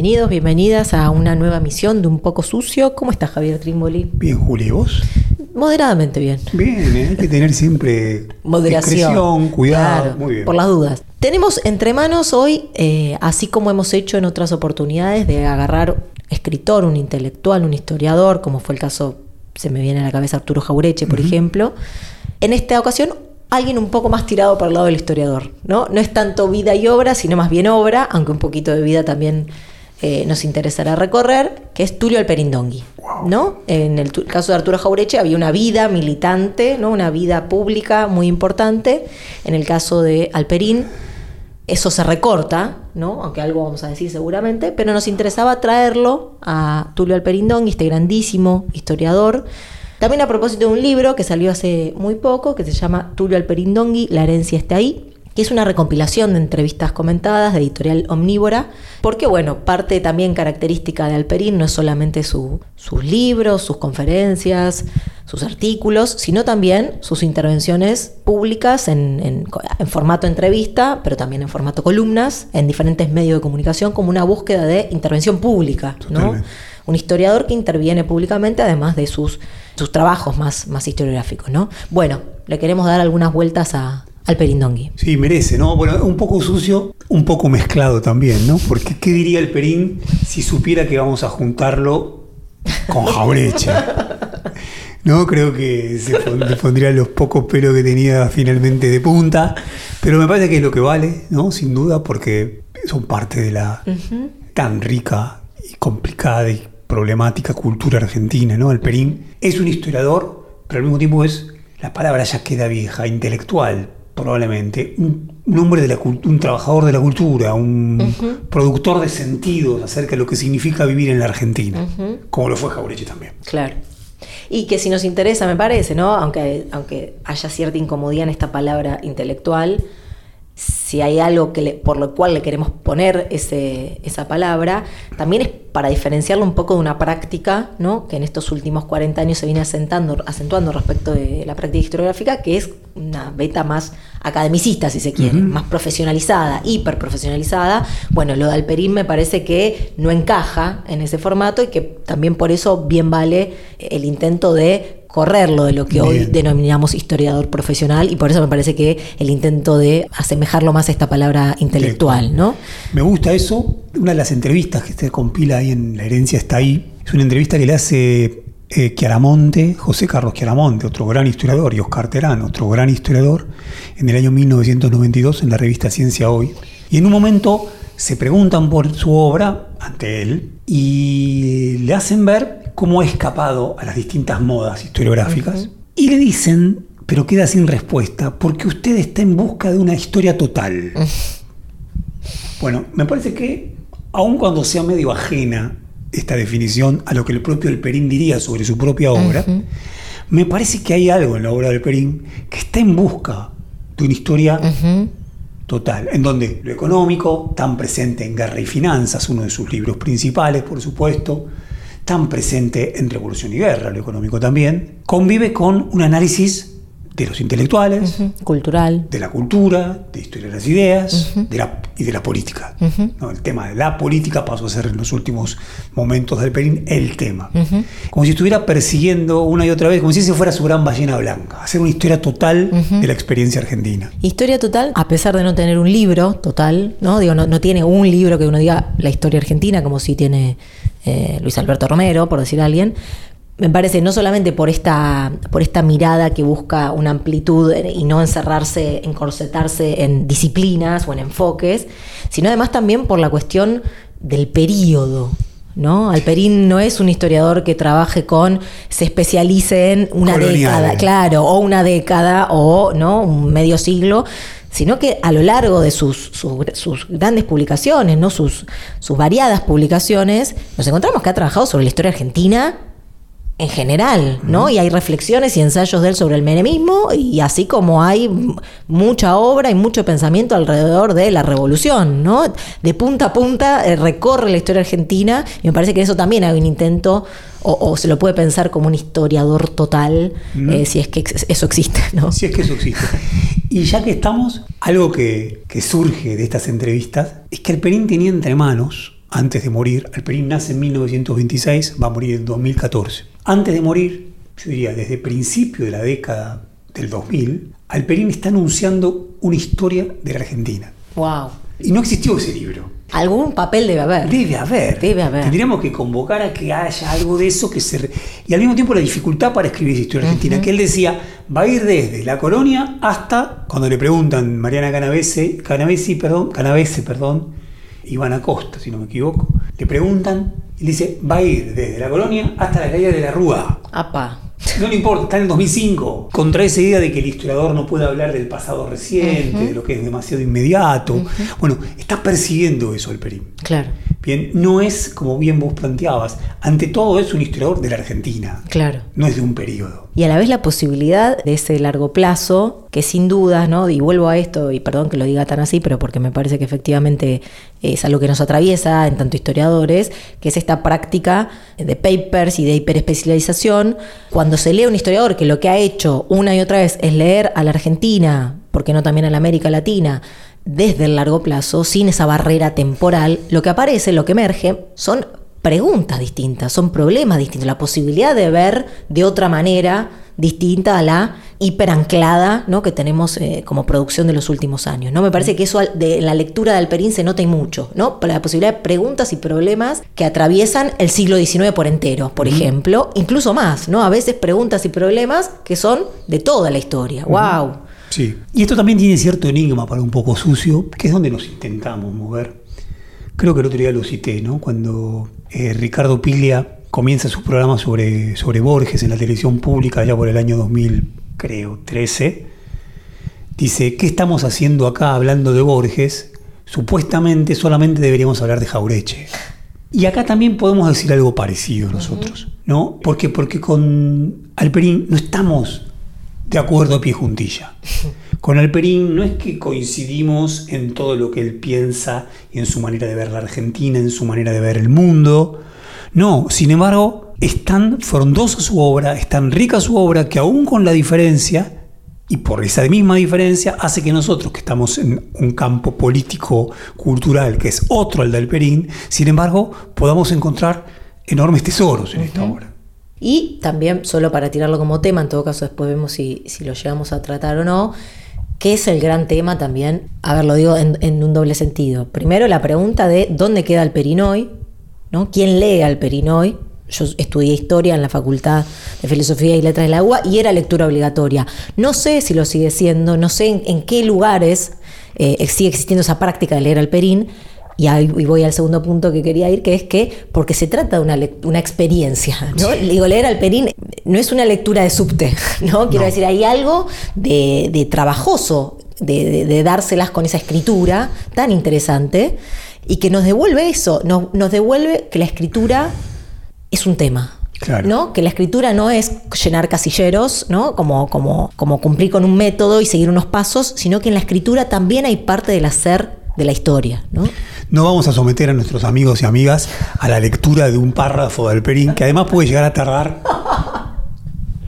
Bienvenidos, bienvenidas a una nueva misión de Un Poco Sucio. ¿Cómo estás, Javier Trimboli? Bien, Juli, ¿y vos? Moderadamente bien. Bien, ¿eh? hay que tener siempre Moderación. cuidado. Claro, Muy bien. Por las dudas. Tenemos entre manos hoy, eh, así como hemos hecho en otras oportunidades, de agarrar escritor, un intelectual, un historiador, como fue el caso, se me viene a la cabeza Arturo Jaureche, por ejemplo. En esta ocasión, alguien un poco más tirado para el lado del historiador, ¿no? No es tanto vida y obra, sino más bien obra, aunque un poquito de vida también eh, nos interesará recorrer, que es Tulio Alperindongui, ¿no? En el caso de Arturo Jaureche había una vida militante, ¿no? Una vida pública muy importante. En el caso de Alperín, eso se recorta, ¿no? Aunque algo vamos a decir seguramente, pero nos interesaba traerlo a Tulio Alperindongui, este grandísimo historiador. También a propósito de un libro que salió hace muy poco, que se llama Tulio Alperindongui, La herencia está ahí, que es una recompilación de entrevistas comentadas de editorial Omnívora, porque bueno, parte también característica de Alperín no es solamente su- sus libros, sus conferencias, sus artículos, sino también sus intervenciones públicas en, en- en formato entrevista, pero también en formato columnas, en diferentes medios de comunicación, como una búsqueda de intervención pública, ¿no? Un historiador que interviene públicamente, además de sus, sus trabajos más, más historiográficos, ¿no? Bueno, le queremos dar algunas vueltas a, al Perindongui. Sí, merece, ¿no? Bueno, un poco sucio, un poco mezclado también, ¿no? Porque ¿qué diría el Perín si supiera que vamos a juntarlo con Jaureche? No, creo que se pondría los pocos pelos que tenía finalmente de punta, pero me parece que es lo que vale, ¿no? Sin duda, porque son parte de la tan rica y complicada y problemática cultura argentina, ¿no? El Perín es un historiador, pero al mismo tiempo es, la palabra ya queda vieja, intelectual, probablemente, un, un hombre de la un trabajador de la cultura, un productor de sentidos acerca de lo que significa vivir en la Argentina, como lo fue Jaureche también. Claro. Y que si nos interesa, me parece, ¿no? Aunque, aunque haya cierta incomodidad en esta palabra intelectual, si hay algo que le- por lo cual le queremos poner ese, esa palabra, también es para diferenciarlo un poco de una práctica, ¿no? Que en estos últimos 40 años se viene asentando, acentuando respecto de la práctica historiográfica, que es una beta más academicista, si se quiere, más profesionalizada, hiperprofesionalizada. Bueno, lo de Alperín me parece que no encaja en ese formato y que también por eso bien vale el intento de correrlo de lo que hoy denominamos historiador profesional y por eso me parece que el intento de asemejarlo más a esta palabra intelectual, ¿no? Me gusta eso. Una de las entrevistas que se compila ahí en La herencia está ahí. Es una entrevista que le hace eh, Chiaramonte, José Carlos Chiaramonte, otro gran historiador, y Oscar Terán, otro gran historiador, en el año 1992 en la revista Ciencia Hoy. Y en un momento se preguntan por su obra ante él y le hacen ver cómo ha escapado a las distintas modas historiográficas. Y le dicen, pero queda sin respuesta, porque usted está en busca de una historia total. Bueno, me parece que, aun cuando sea medio ajena esta definición a lo que el propio El Perín diría sobre su propia obra, me parece que hay algo en la obra del Perín que está en busca de una historia total, en donde lo económico, tan presente en Guerra y Finanzas, uno de sus libros principales, por supuesto, tan presente en Revolución y Guerra, lo económico también, convive con un análisis de los intelectuales, Cultural. de la cultura, de historia de las ideas de la, y de la política. ¿no? El tema de la política pasó a ser en los últimos momentos del Perín el tema. Como si estuviera persiguiendo una y otra vez, como si ese fuera su gran ballena blanca, hacer una historia total de la experiencia argentina. Historia total, a pesar de no tener un libro total, ¿no? Digo, no, no tiene un libro que uno diga la historia argentina, como si tiene eh, Luis Alberto Romero, por decir alguien. Me parece no solamente por esta, por esta mirada que busca una amplitud y no encerrarse, encorsetarse en disciplinas o en enfoques, sino además también por la cuestión del periodo, ¿no? Alperín no es un historiador que trabaje con, se especialice en una década, claro, o una década, o ¿no? un medio siglo, sino que a lo largo de sus, sus, sus grandes publicaciones, ¿no? sus, sus variadas publicaciones, nos encontramos que ha trabajado sobre la historia argentina en general, ¿no? Y hay reflexiones y ensayos de él sobre el menemismo, y así como hay mucha obra y mucho pensamiento alrededor de la revolución, ¿no? De punta a punta eh, recorre la historia argentina, y me parece que eso también hay un intento, o, o se lo puede pensar como un historiador total, eh, si es que ex- eso existe, ¿no? Si es que eso existe. Y ya que estamos, algo que, que surge de estas entrevistas es que Alperín tenía entre manos, antes de morir, Alperín nace en 1926, va a morir en 2014. Antes de morir, yo diría desde principio de la década del 2000, Alperín está anunciando una historia de la Argentina. Wow. Y no existió ese libro. Algún papel debe haber. Debe haber. Debe haber. Tendríamos que convocar a que haya algo de eso que se... re- Y al mismo tiempo la dificultad para escribir esa historia argentina, que él decía, va a ir desde la colonia hasta, cuando le preguntan Mariana Canavese, Canavesi, perdón, Canavese, perdón, Iván Acosta, si no me equivoco, le preguntan, y dice, va a ir desde la colonia hasta la caída de la Rúa. Apa. No le importa, está en el 2005. Contra esa idea de que el historiador no puede hablar del pasado reciente, de lo que es demasiado inmediato. Bueno, está persiguiendo eso el Perín. Claro, Bien, no es, como bien vos planteabas, ante todo es un historiador de la Argentina, claro. no es de un periodo. Y a la vez la posibilidad de ese largo plazo, que sin dudas, ¿no? Y vuelvo a esto, y perdón que lo diga tan así, pero porque me parece que efectivamente es algo que nos atraviesa en tanto historiadores, que es esta práctica de papers y de hiperespecialización. Cuando se lee un historiador que lo que ha hecho una y otra vez es leer a la Argentina, porque no también a la América Latina, desde el largo plazo, sin esa barrera temporal, lo que aparece, lo que emerge, son preguntas distintas, son problemas distintos, la posibilidad de ver de otra manera distinta a la hiperanclada ¿no? que tenemos eh, como producción de los últimos años. ¿no? Me parece que eso de en la lectura de Alperín se nota y mucho, ¿no? la posibilidad de preguntas y problemas que atraviesan el siglo XIX por entero, por ejemplo, incluso más, ¿no? A veces preguntas y problemas que son de toda la historia. ¡Wow! Sí. Y esto también tiene cierto enigma para un poco sucio, que es donde nos intentamos mover. Creo que el otro día lo cité, ¿no? Cuando eh, Ricardo Piglia comienza su programa sobre, sobre Borges en la televisión pública, ya por el año 2000, creo, 13, dice, ¿qué estamos haciendo acá hablando de Borges? Supuestamente solamente deberíamos hablar de Jaureche. Y acá también podemos decir algo parecido nosotros, ¿no? Porque, porque con Alperín no estamos de acuerdo a pie juntilla. Con Alperín no es que coincidimos en todo lo que él piensa y en su manera de ver la Argentina, en su manera de ver el mundo. No, sin embargo, es tan frondosa su obra, es tan rica su obra que aún con la diferencia, y por esa misma diferencia, hace que nosotros, que estamos en un campo político, cultural, que es otro al de Alperín, sin embargo, podamos encontrar enormes tesoros en esta obra. Y también, solo para tirarlo como tema, en todo caso después vemos si, si lo llegamos a tratar o no, que es el gran tema también, a ver, lo digo en, un doble sentido. Primero la pregunta de dónde queda el Perinoy, ¿no? ¿Quién lee al Perinoy? Yo estudié historia en la Facultad de Filosofía y Letras de la UA y era lectura obligatoria. No sé si lo sigue siendo, no sé en, en qué lugares eh, sigue existiendo esa práctica de leer al Perín, y ahí y voy al segundo punto que quería ir, que es que, porque se trata de una, experiencia, ¿no? Digo, leer al Perín no es una lectura de subte, ¿no? Quiero No. decir, hay algo de, de trabajoso, de, de- de dárselas con esa escritura tan interesante, y que nos devuelve eso, nos, nos devuelve que la escritura es un tema. Claro. ¿no? Que la escritura no es llenar casilleros, ¿no? Como, como, como cumplir con un método y seguir unos pasos, sino que en la escritura también hay parte del hacer de la historia, ¿no? No vamos a someter a nuestros amigos y amigas a la lectura de un párrafo de Alperín, que además puede llegar a tardar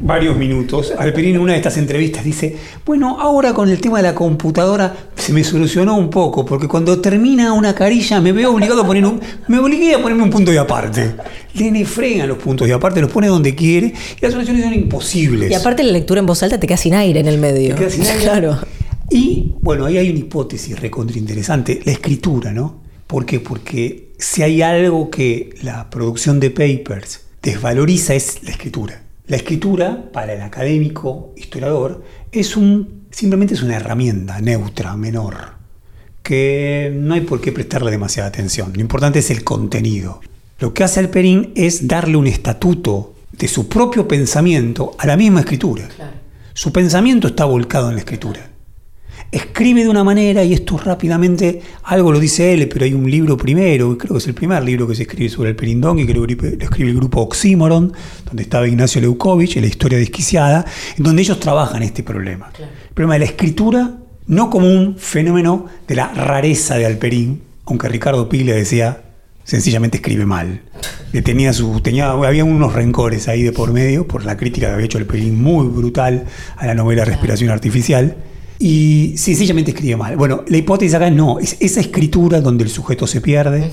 varios minutos. Alperín en una de estas entrevistas dice, bueno, ahora con el tema de la computadora se me solucionó un poco, porque cuando termina una carilla me veo obligado a poner un... Me obligué a ponerme un punto de aparte. Le fregan los puntos de aparte, los pone donde quiere, y las soluciones son imposibles. Y aparte la lectura en voz alta te queda sin aire en el medio. Te quedas sin aire. Claro. Y bueno, ahí hay una hipótesis recontra interesante, la escritura, ¿no? ¿Por qué? Porque si hay algo que la producción de papers desvaloriza es la escritura. La escritura, para el académico historiador, es un, simplemente es una herramienta neutra, menor, que no hay por qué prestarle demasiada atención. Lo importante es el contenido. Lo que hace Alperín es darle un estatuto de su propio pensamiento a la misma escritura. Su pensamiento está volcado en la escritura. Escribe de una manera, y esto rápidamente, algo lo dice él, pero hay un libro primero, creo que es el primer libro que se escribe sobre el Perindón, y que lo escribe el grupo Oxímoron, donde estaba Ignacio Leukovich, en la historia desquiciada, en donde ellos trabajan este problema. El problema de la escritura, no como un fenómeno de la rareza de Alperín, aunque Ricardo Piglia decía, sencillamente escribe mal. Tenía su, tenía, había unos rencores ahí de por medio por la crítica que había hecho Alperín muy brutal a la novela Respiración Artificial y sencillamente escribe mal. Bueno, la hipótesis acá no, es esa escritura donde el sujeto se pierde,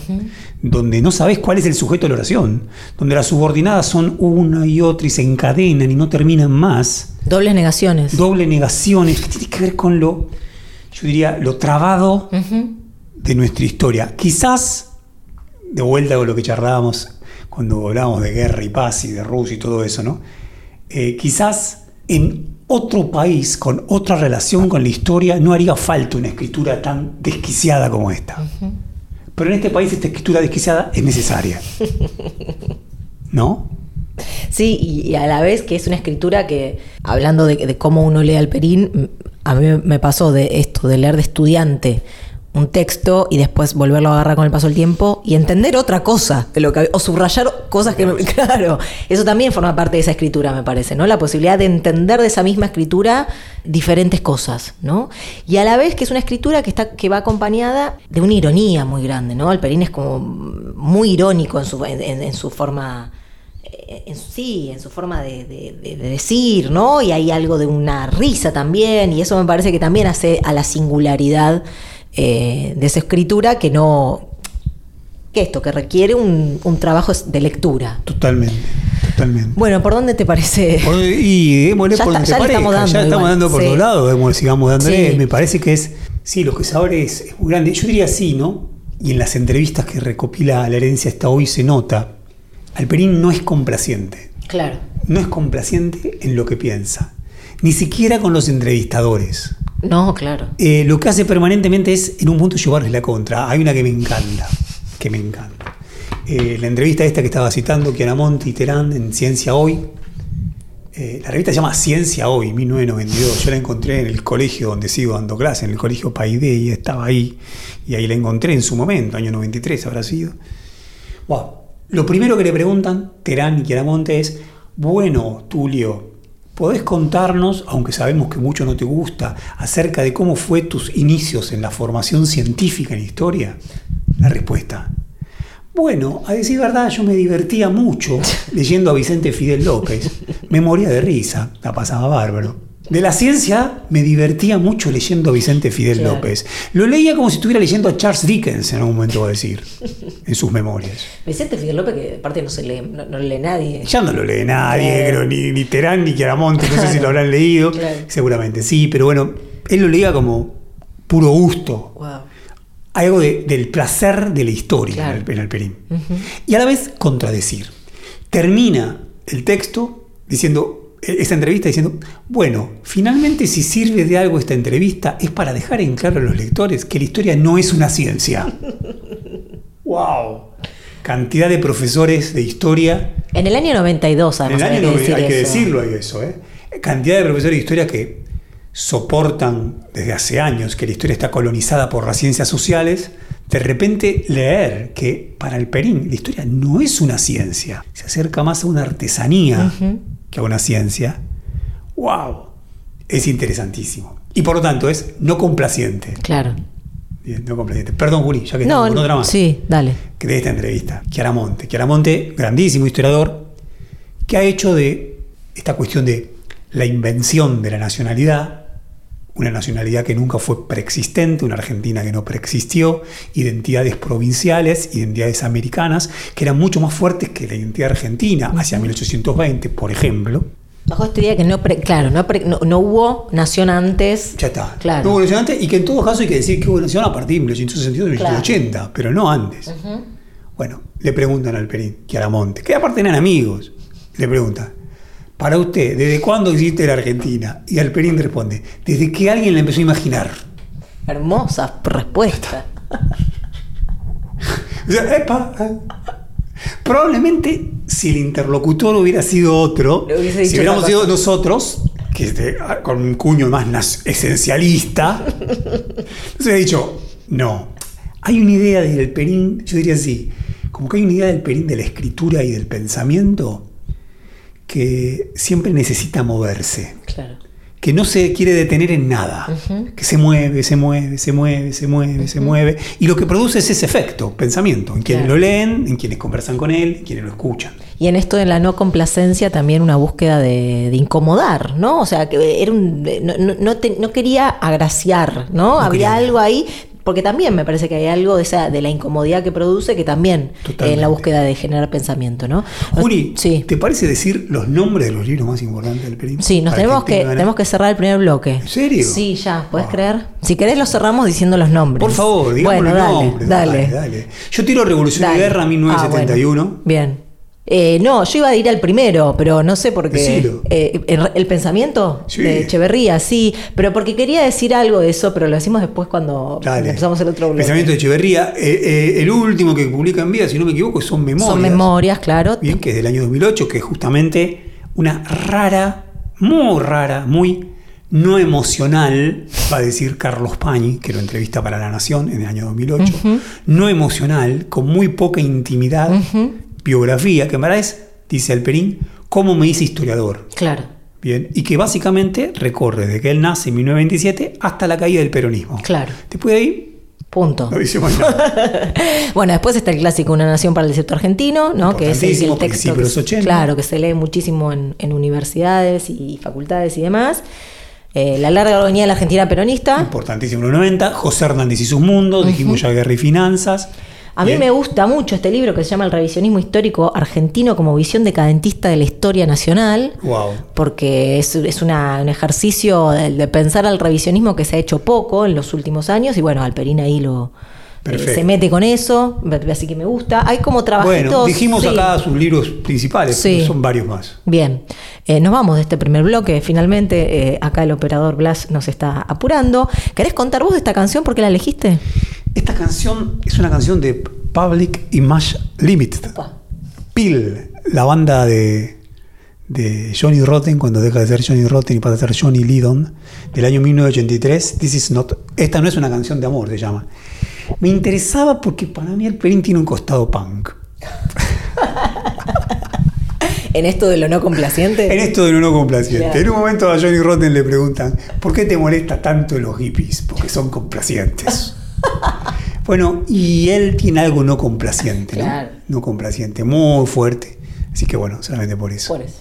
donde no sabes cuál es el sujeto de la oración, donde las subordinadas son una y otra y se encadenan y no terminan más. Dobles negaciones. Dobles negaciones, que tiene que ver con lo, yo diría, lo trabado de nuestra historia. Quizás, de vuelta con lo que charlábamos cuando hablábamos de guerra y paz y de Rusia y todo eso, ¿no? Eh, quizás en otro país con otra relación con la historia no haría falta una escritura tan desquiciada como esta. Pero en este país esta escritura desquiciada es necesaria. ¿No? Sí, y, a la vez que es una escritura que, hablando de, de cómo uno lee al Perín, a mí me pasó de esto, de leer de estudiante un texto y después volverlo a agarrar con el paso del tiempo y entender otra cosa de lo que o subrayar cosas que claro eso también forma parte de esa escritura me parece no la posibilidad de entender de esa misma escritura diferentes cosas no y a la vez que es una escritura que está que va acompañada de una ironía muy grande no Alperín es como muy irónico en su en, su forma en, sí, en su forma de, de, decir, ¿no? Y hay algo de una risa también, y eso me parece que también hace a la singularidad eh, de esa escritura que no. que esto, que requiere un, trabajo de lectura. Totalmente. Totalmente. Bueno, ¿por dónde te parece? y démosle por donde ya estamos dando, ya estamos dando por todos lados, sigamos dándole. Me parece que es, sí, lo que se abre es, muy grande. Yo diría sí, ¿no? Y en las entrevistas que recopila la herencia hasta hoy se nota, Alperín no es complaciente. Claro. No es complaciente en lo que piensa. Ni siquiera con los entrevistadores. No, claro. Eh, lo que hace permanentemente es, en un punto, llevarles la contra. Hay una que me encanta, que me encanta. Eh, la entrevista esta que estaba citando, Chiaramonte y Terán, en Ciencia Hoy. Eh, la revista se llama Ciencia Hoy, 1992. Yo la encontré en el colegio donde sigo dando clase, en el colegio Paide, y estaba ahí. Y ahí la encontré en su momento, año 93 habrá sido. Wow. Lo primero que le preguntan Terán y Chiaramonte es, bueno, Tulio, ¿Podés contarnos, aunque sabemos que mucho no te gusta, acerca de cómo fue tus inicios en la formación científica en historia? La respuesta. Bueno, a decir verdad, yo me divertía mucho leyendo a Vicente Fidel López. Me moría de risa, la pasaba bárbaro. De la ciencia me divertía mucho leyendo a Vicente Fidel López. Lo leía como si estuviera leyendo a Charles Dickens en algún momento, va a decir, en sus memorias. Vicente Fidel López, que aparte no se lee, no, lee nadie. Ya no lo lee nadie, ni, ni Terán ni Chiaramonte, no sé si lo habrán leído. Seguramente sí, pero bueno, él lo leía como puro gusto. Wow. Algo del placer de la historia en, el, Perín. Y a la vez contradecir. Termina el texto diciendo esta entrevista diciendo, bueno, finalmente si sirve de algo esta entrevista es para dejar en claro a los lectores que la historia no es una ciencia. ¡Wow! Cantidad de profesores de historia. En el año 92, además. En el año hay, que, hay que decirlo, hay eso. ¿eh? Cantidad de profesores de historia que soportan desde hace años que la historia está colonizada por las ciencias sociales, de repente leer que para el Perín la historia no es una ciencia, se acerca más a una artesanía que a una ciencia, wow, es interesantísimo. Y por lo tanto es no complaciente. Claro. Bien, no complaciente. Perdón, Juli, ya que no, estamos con otra más. Sí, dale. Que de esta entrevista. Chiaramonte. Chiaramonte, grandísimo historiador, que ha hecho de esta cuestión de la invención de la nacionalidad, una nacionalidad que nunca fue preexistente, una Argentina que no preexistió, identidades provinciales, identidades americanas, que eran mucho más fuertes que la identidad argentina hacia 1820, por ejemplo. Bajo esta idea que no, claro, no, hubo nación antes. Ya está. Claro. No hubo nación antes y que en todo caso hay que decir que hubo nación a partir de 1862 1880, pero no antes. Bueno, le preguntan al Perín, Chiaramonte, que aparte eran amigos, le preguntan, para usted, ¿desde cuándo existe la Argentina? Y Alperín responde, desde que alguien la empezó a imaginar. Hermosa respuesta. Probablemente si el interlocutor hubiera sido otro, si hubiéramos sido nosotros, que este, con un cuño más esencialista, nos hubiera dicho, no, hay una idea del Perín, yo diría así, como que hay una idea del Perín de la escritura y del pensamiento que siempre necesita moverse Claro. que no se quiere detener en nada, que se mueve, se mueve, se mueve, se mueve, se mueve, y lo que produce es ese efecto, pensamiento, en quienes Claro. lo leen, en quienes conversan con él, en quienes lo escuchan. Y en esto de la no complacencia también una búsqueda de, de incomodar, ¿no? O sea, que era un, no, no- no te- no quería agraciar, ¿no? Había quería. algo ahí, porque también me parece que hay algo de, esa, de la incomodidad que produce que también eh, en la búsqueda de generar pensamiento, ¿no? Juli, Sí. ¿te parece decir los nombres de los libros más importantes del Perín? Sí, nos tenemos que, tenemos que cerrar el primer bloque. ¿En serio? Sí, ya, ¿puedes Ah. creer? Si querés lo cerramos diciendo los nombres. Por favor, digamos bueno, los dale, nombres. Dale, dale. Yo tiro Revolución y Guerra Ah, 1971. bueno. Bien. Eh, no, yo iba a ir al primero, pero no sé por qué. Eh, el, el pensamiento Sí. de Echeverría, sí, pero porque quería decir algo de eso, pero lo decimos después cuando Dale. empezamos el otro bloque. Pensamiento de Echeverría. Eh, eh, el último que publica en vida, si no me equivoco, son Memorias. Son memorias, claro. Bien, que es del año 2008, que es justamente una rara, muy rara, muy no emocional, va a decir Carlos Pañi, que lo entrevista para La Nación en el año 2008, no emocional, con muy poca intimidad, biografía, que verdad es, dice Alperín, cómo me hice historiador. Claro. Bien, y que básicamente recorre desde que él nace en 1927 hasta la caída del peronismo. Clal Después de ahí, Punto. no dice más nada. Bueno, después está el clásico Una Nación para el Desierto Argentino, ¿no? Que es el, texto. que- 80. Claro, que se lee muchísimo en, en universidades y facultades y demás. Eh, la larga agonía de la Argentina peronista. Importantísimo en los 90. José Hernández y sus mundos, dijimos ya guerra y finanzas. A mí Bien. me gusta mucho este libro que se llama El revisionismo histórico argentino como visión decadentista de la historia nacional. Wow. Porque es, es una- un ejercicio de, de pensar al revisionismo que se ha hecho poco en los últimos años y bueno, Alperín ahí lo eh, se mete con eso, así que me gusta. Hay como trabajitos. Bueno, dijimos sí. acá sus libros principales, Sí. pero son varios más. Bien, Eh, nos vamos de este primer bloque. Finalmente, eh, acá el operador Blas nos está apurando. ¿Querés contar vos de esta canción? ¿Por qué la elegiste? Esta canción es una canción de Public Image Limited. Peel, la banda de, de Johnny Rotten, cuando deja de ser Johnny Rotten y pasa a ser Johnny Lydon, del año 1983. This is not, esta no es una canción de amor, se llama. Me interesaba porque para mí el Perín tiene un costado punk. En esto de lo no complaciente. En esto de lo no complaciente. En un momento a Johnny Rotten le preguntan, ¿por qué te molesta tanto los hippies? Porque son complacientes. bueno, y él tiene algo no complaciente, ¿no? Claro. No complaciente, muy fuerte. Así que bueno, solamente por eso. Por eso.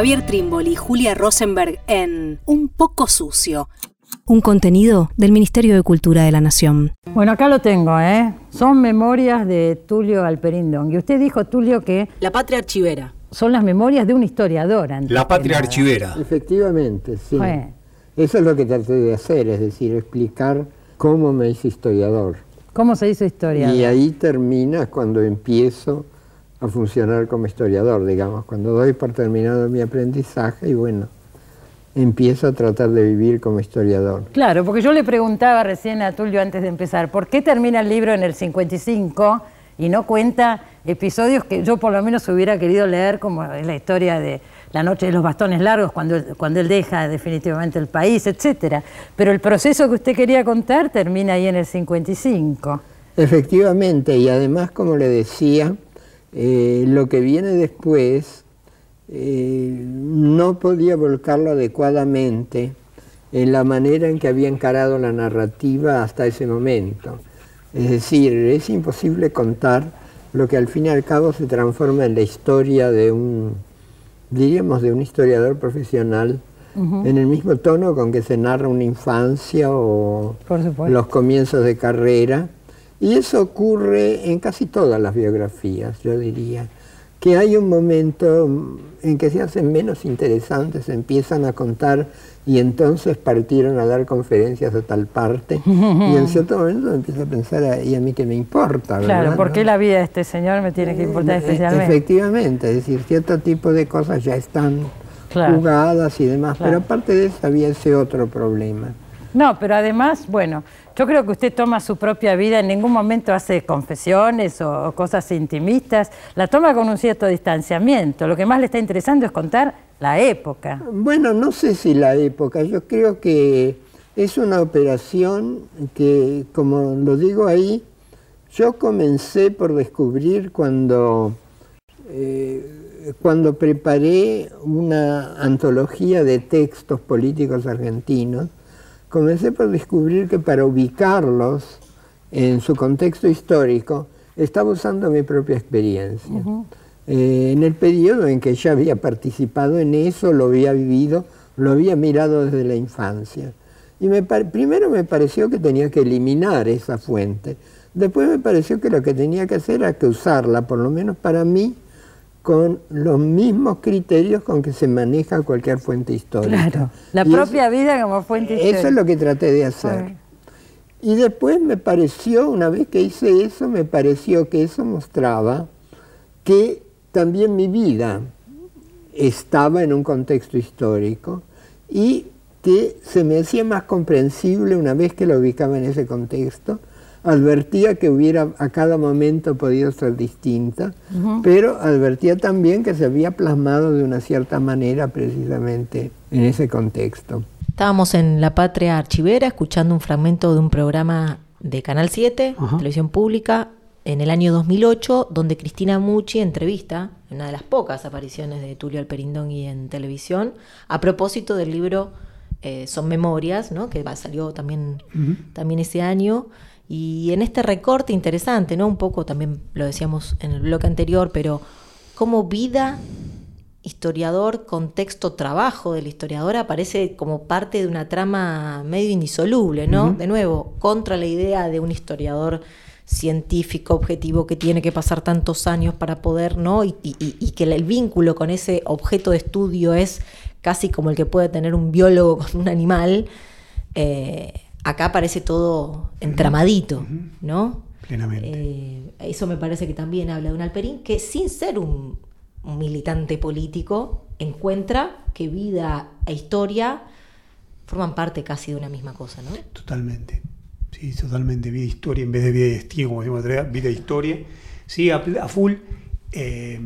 Javier Trimboli y Julia Rosenberg en Un poco sucio. Un contenido del Ministerio de Cultura de la Nación. Bueno, acá lo tengo, ¿eh? Son memorias de Tulio Alperindón. Y usted dijo, Tulio, que La patria archivera. son las memorias de un historiador. antes La patria archivera. Efectivamente, sí. Bueno. Eso es lo que traté de hacer, es decir, explicar cómo me hice historiador. ¿Cómo se hizo historiador? Y ahí termina cuando empiezo a funcionar como historiador, digamos, cuando doy por terminado mi aprendizaje y bueno, empiezo a tratar de vivir como historiador. Claro, porque yo le preguntaba recién a Tulio antes de empezar, ¿por qué termina el libro en el 55 y no cuenta episodios que yo por lo menos hubiera querido leer, como la historia de la noche de los bastones largos, cuando, él- cuando él deja definitivamente el país, etcétera? Pero el proceso que usted quería contar termina ahí en el 55. Efectivamente, y además, como le decía, eh, lo que viene después eh, no podía volcarlo adecuadamente en la manera en que había encarado la narrativa hasta ese momento. Es decir, es imposible contar lo que al fin y al cabo se transforma en la historia de un, diríamos, de un historiador profesional, en el mismo tono con que se narra una infancia o los comienzos de carrera. Y eso ocurre en casi todas las biografías, yo diría, que hay un momento en que se hacen menos interesantes, empiezan a contar y entonces partieron a dar conferencias a tal parte y en cierto momento empiezo a pensar, "Ah, ¿y a mí qué me importa? Claro, verdad, ¿por no?". qué la vida de este señor me tiene que importar Eh, especialmente? Efectivamente, es decir, cierto tipo de cosas ya están Claro. jugadas y demás, Claro. pero aparte de eso había ese otro problema. No, pero además, bueno, yo creo que usted toma su propia vida, en ningún momento hace confesiones o, cosas intimistas, la toma con un cierto distanciamiento. Lo que más le está interesando es contar la época. Bueno, no sé si la época, yo creo que es una operación que, como lo digo ahí, yo comencé por descubrir cuando, eh, cuando preparé una antología de textos políticos argentinos, comencé por descubrir que para ubicarlos en su contexto histórico, estaba usando mi propia experiencia. Eh, en el periodo en que ya había participado en eso, lo había vivido, lo había mirado desde la infancia. Y me primero me pareció que tenía que eliminar esa fuente. Después me pareció que lo que tenía que hacer era que usarla, por lo menos para mí, con los mismos criterios con que se maneja cualquier fuente histórica. Claro, la Y eso- propia vida como fuente eso es histórica. lo que traté de hacer. Y después me pareció, una vez que hice eso, me pareció que eso mostraba que también mi vida estaba en un contexto histórico y que se me hacía más comprensible una vez que la ubicaba en ese contexto. Advertía que hubiera a cada momento podido ser distinta, pero advertía también que se había plasmado de una cierta manera precisamente en ese contexto. Estábamos en La Patria Archivera escuchando un fragmento de un programa de Canal 7, Ajá. televisión pública, en el año 2008, donde Cristina Mucci entrevista, en una de las pocas apariciones de Tulio Alperindón y en televisión, a propósito del libro eh, Son Memorias, ¿no? que va- salió también, también ese año. Y en este recorte interesante, ¿no? Un poco también lo decíamos en el bloque anterior, pero cómo vida historiador, contexto, trabajo del historiador aparece como parte de una trama medio indisoluble, ¿no? De nuevo, contra la idea de un historiador científico, objetivo, que tiene que pasar tantos años para poder, ¿no? Y, y- y- y que el vínculo con ese objeto de estudio es casi como el que puede tener un biólogo con un animal. eh, acá parece todo entramadito, ¿no? Plenamente. Eh, eso me parece que también habla de un Alperín que sin ser un, un militante político encuentra que vida e historia forman parte casi de una misma cosa, ¿no? Totalmente. Sí, totalmente. Vida e historia en vez de vida y destino, como decimos vida e historia. Sí, a, a full. Eh,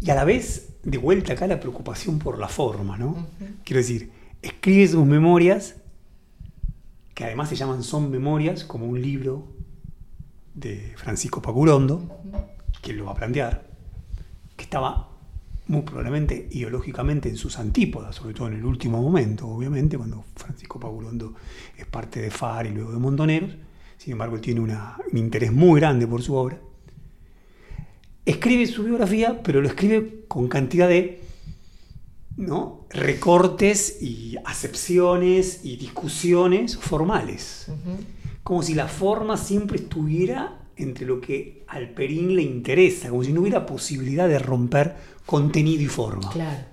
y a la vez, de vuelta acá, la preocupación por la forma, ¿no? Quiero decir, escribe sus memorias, que además se llaman Son Memorias, como un libro de Francisco Pacurondo, que lo va a plantear, que estaba muy probablemente ideológicamente en sus antípodas, sobre todo en el último momento, obviamente, cuando Francisco Pagulondo es parte de FAR y luego de Montoneros. Sin embargo, él tiene una- un interés muy grande por su obra. Escribe su biografía, pero lo escribe con cantidad de ¿no? recortes y acepciones y discusiones formales. Como si la forma siempre estuviera entre lo que al Perín le interesa, como si no hubiera posibilidad de romper contenido y forma. Claro.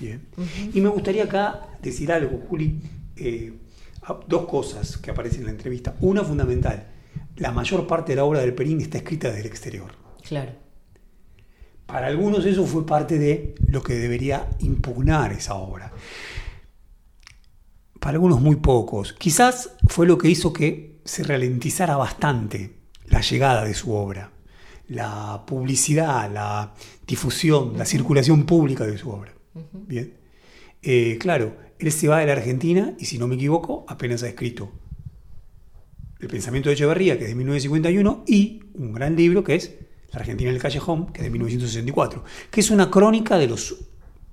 Bien. Y me gustaría acá decir algo, Juli. eh, dos cosas que aparecen en la entrevista. Una fundamental. La mayor parte de la obra del Perín está escrita desde el exterior. Claro. Para algunos eso fue parte de lo que debería impugnar esa obra. Para algunos muy pocos. Quizás fue lo que hizo que se ralentizara bastante la llegada de su obra. La publicidad, la difusión, la circulación pública de su obra. Bien. Eh, claro, él se va de la Argentina y si no me equivoco, apenas ha escrito El pensamiento de Echeverría, que es de 1951, y un gran libro que es La Argentina en el Callejón, que es de 1964, que es una crónica de los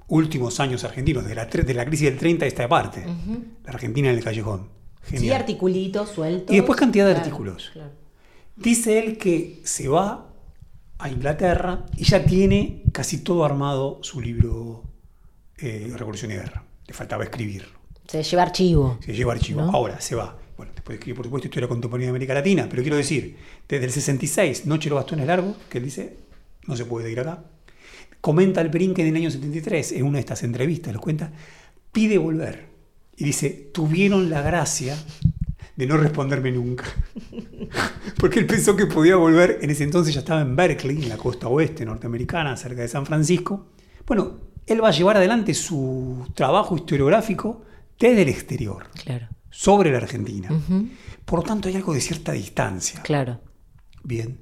últimos años argentinos, de la, de la crisis del 30 a esta parte. La Argentina en el Callejón. Sí, articulitos sueltos. Y después cantidad de Claro, artículos. claro. Dice él que se va a Inglaterra y ya tiene casi todo armado su libro eh, Revolución y Guerra. Le faltaba escribirlo. Se lleva archivo. Se lleva archivo. ¿No? Ahora se va. Después escribe, por supuesto, Historia Contemporánea de América Latina, pero quiero decir, desde el 66, Noche los Bastones Largos, que él dice, no se puede ir acá. Comenta el Perín que en el año 73, en una de estas entrevistas, lo cuenta, pide volver. Y dice, tuvieron la gracia de no responderme nunca. Porque él pensó que podía volver, en ese entonces ya estaba en Berkeley, en la costa oeste norteamericana, cerca de San Francisco. Bueno, él va a llevar adelante su trabajo historiográfico desde el exterior Claro. Sobre la Argentina. Por lo tanto, hay algo de cierta distancia. Claro. Bien.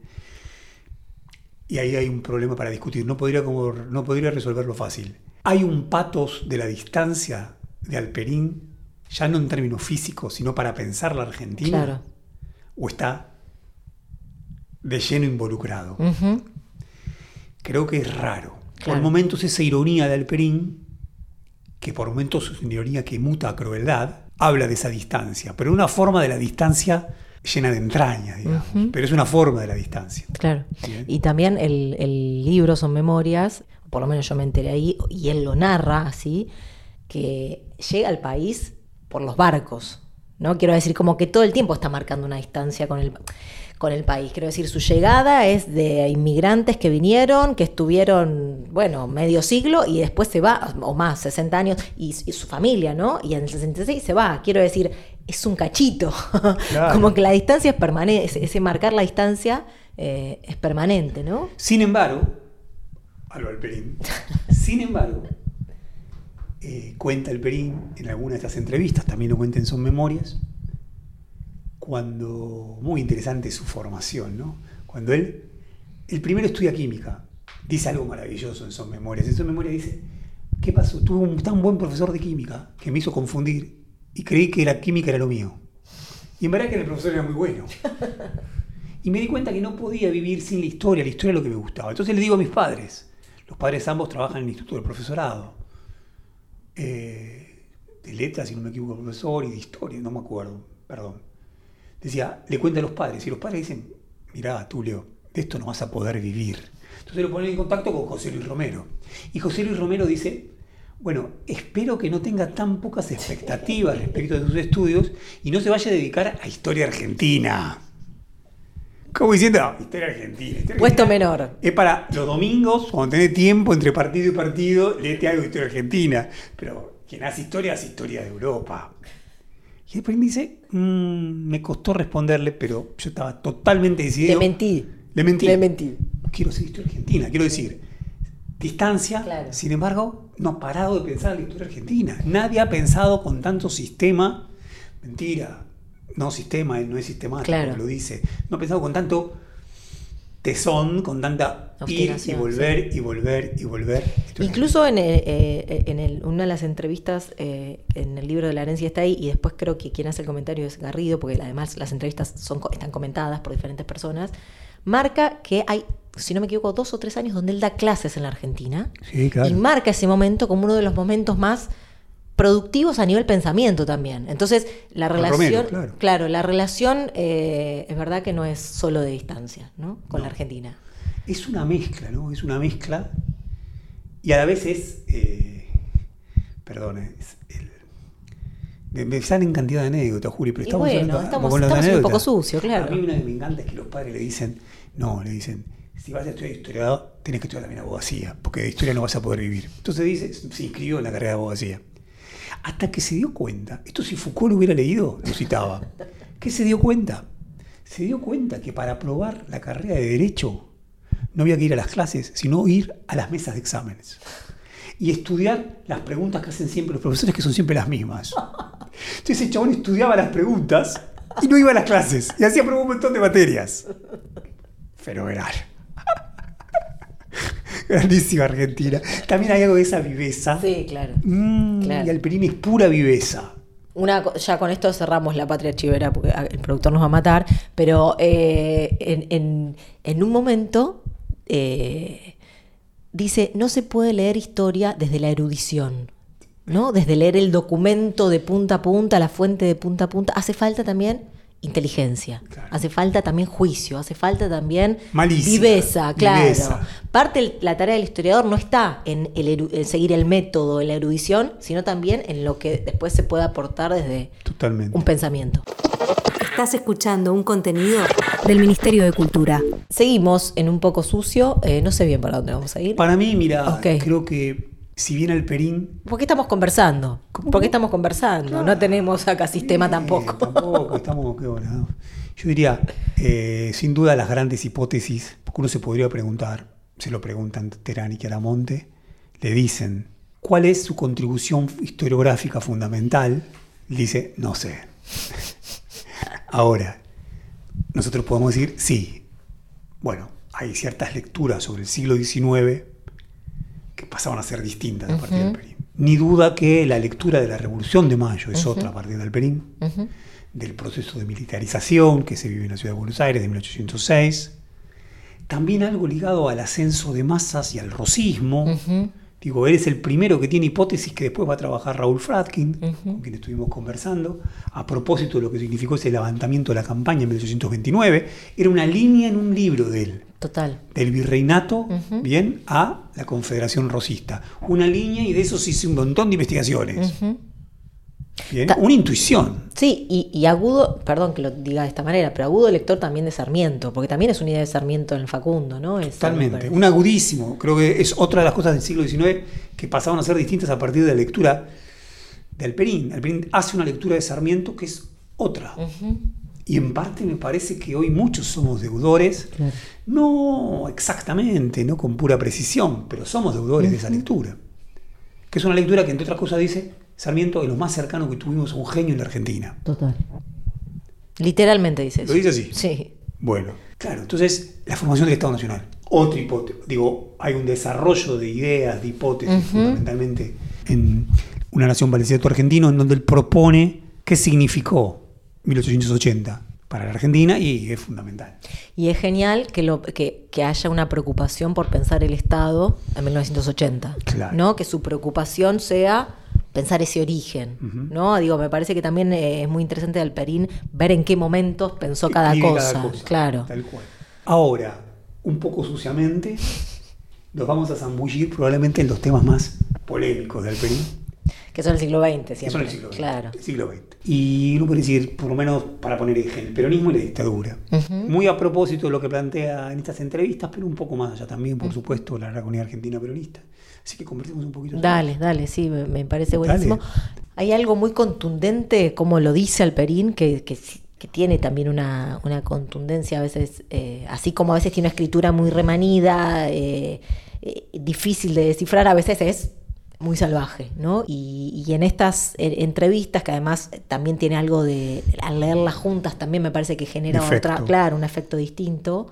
Y ahí hay un problema para discutir. No podría, como, no podría resolverlo fácil. Hay un patos de la distancia de Alperín, ya no en términos físicos, sino para pensar la Argentina. Claro. O está de lleno involucrado. Creo que es raro. Por momentos esa ironía de Alperín, que por momentos es una ironía que muta a crueldad, habla de esa distancia, pero una forma de la distancia llena de entrañas, digamos. Pero es una forma de la distancia. Claro. Bien. Y también el, el libro son memorias, por lo menos yo me enteré ahí, y él lo narra así, que llega al país por los barcos. ¿no? Quiero decir, como que todo el tiempo está marcando una distancia con el, con el país. Quiero decir, su llegada es de inmigrantes que vinieron, que estuvieron, bueno, medio siglo y después se va, o más, 60 años, y, y su familia, ¿no? Y en el 66 se va. Quiero decir, es un cachito. Claro. como que la distancia es permanente, ese, ese marcar la distancia eh, es permanente, ¿no? Sin embargo, Alba Alperín, sin embargo, eh, cuenta el Perín en alguna de estas entrevistas, también lo cuenta en Son Memorias, cuando, muy interesante su formación, ¿no? Cuando él, el primero estudia química, dice algo maravilloso en Son Memorias. En Son Memorias dice, ¿qué pasó? Tuve un tan buen profesor de química que me hizo confundir y creí que la química era lo mío. Y en verdad que el profesor era muy bueno. Y me di cuenta que no podía vivir sin la historia, la historia es lo que me gustaba. Entonces le digo a mis padres, los padres ambos trabajan en el Instituto del Profesorado, eh, de letras, si no me equivoco, profesor, y de historia, no me acuerdo, perdón. Decía, le cuenta a los padres, y los padres dicen, mirá, Tulio, de esto no vas a poder vivir. Entonces lo ponen en contacto con José Luis Romero. Y José Luis Romero dice, bueno, espero que no tenga tan pocas expectativas respecto de sus estudios y no se vaya a dedicar a historia argentina. Como diciendo, "Ah, historia argentina. historia Puesto argentina menor. Es para los domingos, cuando tenés tiempo entre partido y partido, léete algo de historia argentina. Pero quien hace historia, hace historia de Europa. Y después me dice, "Mm, me costó responderle, pero yo estaba totalmente decidido. Le mentí. Le mentí. Le mentí. Quiero ser historia argentina, quiero decir, distancia, Claro. sin embargo, no ha parado de pensar en la historia argentina. Nadie ha pensado con tanto sistema, mentira, no sistema, él no es sistemático, Claro. lo dice, no ha pensado con tanto tesón, con tanta ir y volver y volver y volver. Incluso en, eh, eh, en el- una de las entrevistas eh, en el libro de la herencia está ahí y después creo que quien hace el comentario es Garrido, porque además las entrevistas son, están comentadas por diferentes personas, marca que hay si no me equivoco, dos o tres años donde él da clases en la Argentina. Sí, claro. Y marca ese momento como uno de los momentos más productivos a nivel pensamiento también. Entonces, la relación, Romero, claro. la relación eh, es verdad que no es solo de distancia, ¿no? Con la Argentina. Es una mezcla, ¿no? Es una mezcla. Y a la vez es. eh, perdón, es el- me, me salen cantidad de anécdotas, Juli, pero estamos bueno, hablando estamos- con estamos un poco sucio, claro. A mí una que me encanta es que los padres le dicen, no, le dicen, si vas a estudiar historiador, tienes que estudiar también abogacía, porque de historia no vas a poder vivir. Entonces dice, se inscribió en la carrera de abogacía. Hasta que se dio cuenta, esto si Foucault lo hubiera leído, lo citaba, ¿qué se dio cuenta? Se dio cuenta que para aprobar la carrera de Derecho no había que ir a las clases, sino ir a las mesas de exámenes. Y estudiar las preguntas que hacen siempre los profesores, que son siempre las mismas. Entonces el chabón estudiaba las preguntas y no iba a las clases. Y aprobó un montón de materias. Fenomenal. Grandísima Argentina. También hay algo de esa viveza. Sí, claro. Mm, Claro. Y Alperín es pura viveza. Una, ya con esto cerramos la patria chivera porque el productor nos va a matar, pero eh, en, en- en un momento eh, dice, no se puede leer historia desde la erudición, ¿no? Desde leer el documento de punta a punta, la fuente de punta a punta, hace falta también inteligencia, Claro. hace falta también juicio, hace falta también Malicia, viveza, claro. viveza. Parte la tarea del historiador no está en, el eru- en seguir el método, en la erudición, sino también en lo que después se puede aportar desde Totalmente. un pensamiento. Estás escuchando un contenido del Ministerio de Cultura. Seguimos en un poco sucio, eh, no sé bien para dónde vamos a ir. Para mí, mira, creo que si bien Alperín ¿Por qué estamos conversando? ¿Por qué estamos conversando? No tenemos acá sistema Eh, tampoco. tampoco, estamos, qué bola, ¿no? Yo diría, eh, sin duda las grandes hipótesis, porque uno se podría preguntar, se lo preguntan Terán y Chiaramonte, le dicen, ¿cuál es su contribución historiográfica fundamental? Dice, no sé. Ahora, nosotros podemos decir, sí. Bueno, hay ciertas lecturas sobre el siglo XIX que pasaban a ser distintas a partir del Perín. Ni duda que la lectura de la Revolución de Mayo es otra a partir del Perín, del proceso de militarización que se vive en la ciudad de Buenos Aires de 1806, también algo ligado al ascenso de masas y al rosismo. Digo, él es el primero que tiene hipótesis que después va a trabajar Raúl Fratkin, con quien estuvimos conversando, a propósito de lo que significó ese levantamiento de la campaña en 1829. Era una línea en un libro de él Total. del virreinato bien a la Confederación Rosista. Una línea y de eso se hizo un montón de investigaciones. Bien. Ta- Una intuición. Sí, y, y agudo, perdón que lo diga de esta manera, pero agudo lector también de Sarmiento, porque también es una idea de Sarmiento en el Facundo, ¿no? Es Totalmente. Un agudísimo. Creo que es otra de las cosas del siglo XIX que pasaban a ser distintas a partir de la lectura de Alperín. Alperín hace una lectura de Sarmiento que es otra. Y en parte me parece que hoy muchos somos deudores, Claro. no exactamente, no con pura precisión, pero somos deudores de esa lectura. Que es una lectura que, entre otras cosas, dice Sarmiento es lo más cercano que tuvimos a un genio en la Argentina. Total. Literalmente dice eso. ¿Lo dice así? Sí. Bueno, claro, entonces la formación del Estado Nacional. Otra hipótesis. Digo, hay un desarrollo de ideas, de hipótesis, fundamentalmente en una nación tu argentino, en donde él propone qué significó 1880 para la Argentina y es fundamental. Y es genial que, lo, que, que haya una preocupación por pensar el Estado en 1980. Claro. ¿no? Que su preocupación sea pensar ese origen. ¿no? Digo, me parece que también eh, es muy interesante de Alperín ver en qué momentos pensó cada Escribe cosa. Claro. Tal cual. Ahora, un poco suciamente, nos vamos a zambullir probablemente en los temas más polémicos del Perú. Que son el siglo XX que siempre. son el siglo XX. Claro. el siglo XX. Y uno puede decir, por lo menos para poner eje, el peronismo y la dictadura. Muy a propósito de lo que plantea en estas entrevistas, pero un poco más allá también, por supuesto, la comunidad argentina peronista. Así que convertimos un poquito. sobre Dale, eso. dale, sí, me, me parece buenísimo. Dale. Hay algo muy contundente, como lo dice Alperín, que, que, que tiene también una, una contundencia a veces, eh, así como a veces tiene una escritura muy remanida, eh, eh, difícil de descifrar, a veces es muy salvaje, ¿no? Y, y en estas entrevistas, que además también tiene algo de, al leerlas juntas también me parece que genera Efecto. otra, claro, un efecto distinto,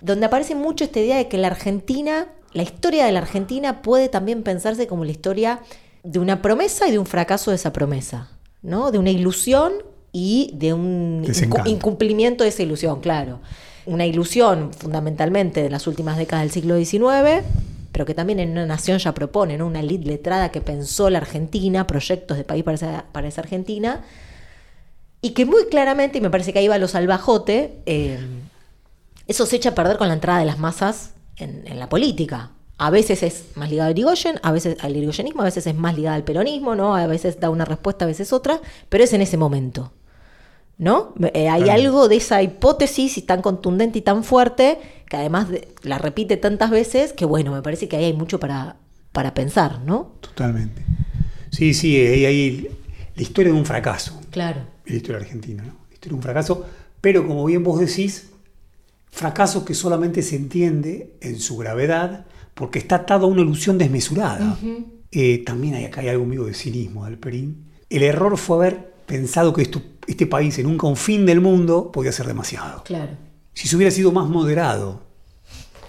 donde aparece mucho esta idea de que la Argentina, la historia de la Argentina puede también pensarse como la historia de una promesa y de un fracaso de esa promesa, ¿no? De una ilusión y de un Desencanto. incumplimiento de esa ilusión, claro. Una ilusión fundamentalmente de las últimas décadas del siglo XIX, pero que también en una nación ya propone, ¿no? una elite letrada que pensó la Argentina, proyectos de país para esa, Argentina, y que muy claramente, y me parece que ahí va lo salvajote, eh, eso se echa a perder con la entrada de las masas en, en la política. A veces es más ligado al Irigoyen, a veces al irigoyenismo, a veces es más ligado al peronismo, ¿no? A veces da una respuesta, a veces otra, pero es en ese momento. ¿No? Eh, hay Claro. algo de esa hipótesis y tan contundente y tan fuerte que además de- la repite tantas veces que bueno, me parece que ahí hay mucho para, para pensar, ¿no? Totalmente. Sí, sí, ahí hay la historia de un fracaso. Claro. la historia argentina, ¿no? La historia de un fracaso, pero como bien vos decís, fracaso que solamente se entiende en su gravedad porque está atado a una ilusión desmesurada. Eh, también hay, acá hay algo medio de cinismo del Perín. El error fue haber pensado que esto- este país en un confín del mundo podía ser demasiado. Claro. Si se hubiera sido más moderado